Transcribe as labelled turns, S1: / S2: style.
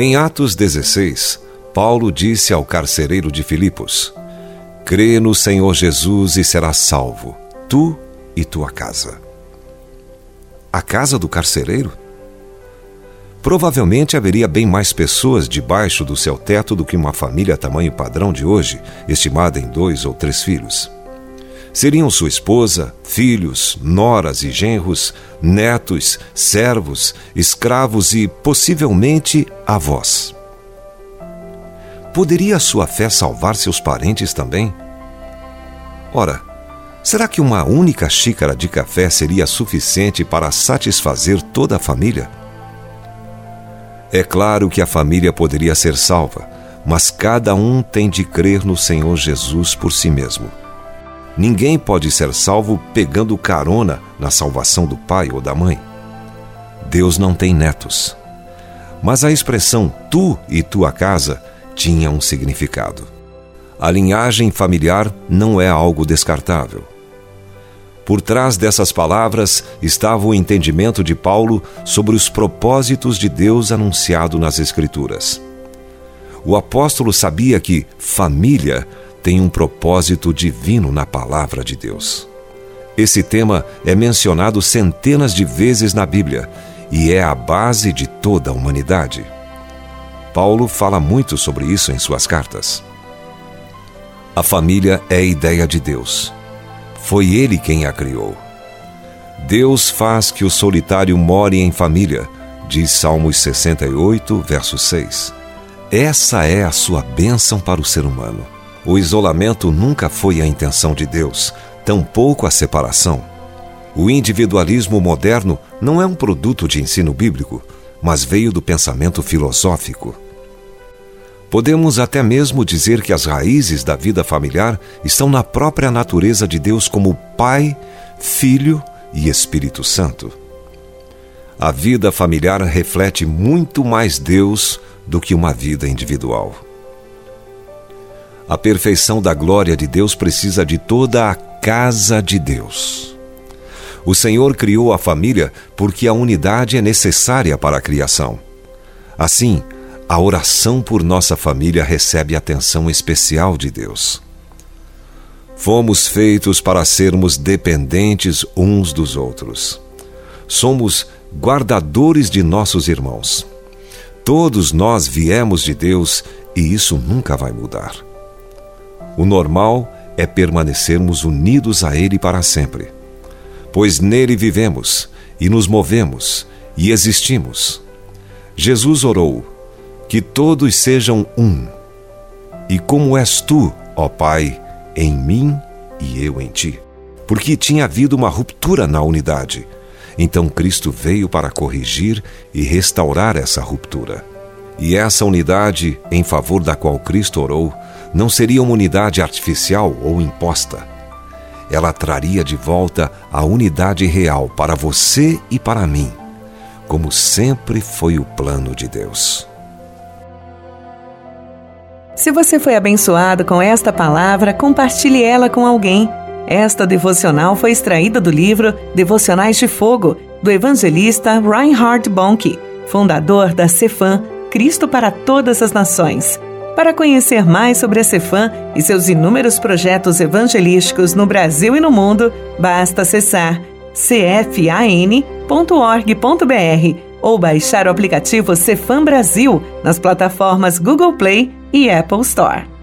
S1: Em Atos 16, Paulo disse ao carcereiro de Filipos: Crê no Senhor Jesus e serás salvo, tu e tua casa. A casa do carcereiro? Provavelmente haveria bem mais pessoas debaixo do seu teto do que uma família tamanho padrão de hoje, estimada em dois ou três filhos. Seriam sua esposa, filhos, noras e genros, netos, servos, escravos e, possivelmente, avós. Poderia sua fé salvar seus parentes também? Ora, será que uma única xícara de café seria suficiente para satisfazer toda a família? É claro que a família poderia ser salva, mas cada um tem de crer no Senhor Jesus por si mesmo. Ninguém pode ser salvo pegando carona na salvação do pai ou da mãe. Deus não tem netos. Mas a expressão tu e tua casa tinha um significado. A linhagem familiar não é algo descartável. Por trás dessas palavras estava o entendimento de Paulo sobre os propósitos de Deus anunciado nas Escrituras. O apóstolo sabia que família tem um propósito divino na palavra de Deus. Esse tema é mencionado centenas de vezes na Bíblia e é a base de toda a humanidade. Paulo fala muito sobre isso em suas cartas. A família é ideia de Deus. Foi Ele quem a criou. Deus faz que o solitário more em família, diz Salmos 68, verso 6. Essa é a sua bênção para o ser humano. O isolamento nunca foi a intenção de Deus, tampouco a separação. O individualismo moderno não é um produto de ensino bíblico, mas veio do pensamento filosófico. Podemos até mesmo dizer que as raízes da vida familiar estão na própria natureza de Deus como Pai, Filho e Espírito Santo. A vida familiar reflete muito mais Deus do que uma vida individual. A perfeição da glória de Deus precisa de toda a casa de Deus. O Senhor criou a família porque a unidade é necessária para a criação. Assim, a oração por nossa família recebe atenção especial de Deus. Fomos feitos para sermos dependentes uns dos outros. Somos guardadores de nossos irmãos. Todos nós viemos de Deus e isso nunca vai mudar. O normal é permanecermos unidos a Ele para sempre, pois nele vivemos e nos movemos e existimos. Jesus orou: Que todos sejam um. E como és tu, ó Pai, em mim e eu em ti. Porque tinha havido uma ruptura na unidade. Então Cristo veio para corrigir e restaurar essa ruptura. E essa unidade em favor da qual Cristo orou não seria uma unidade artificial ou imposta. Ela traria de volta a unidade real para você e para mim, como sempre foi o plano de Deus.
S2: Se você foi abençoado com esta palavra, compartilhe ela com alguém. Esta devocional foi extraída do livro Devocionais de Fogo, do evangelista Reinhard Bonnke, fundador da Cefam, Cristo para Todas as Nações. Para conhecer mais sobre a Cefam e seus inúmeros projetos evangelísticos no Brasil e no mundo, basta acessar cfan.org.br ou baixar o aplicativo Cefam Brasil nas plataformas Google Play e Apple Store.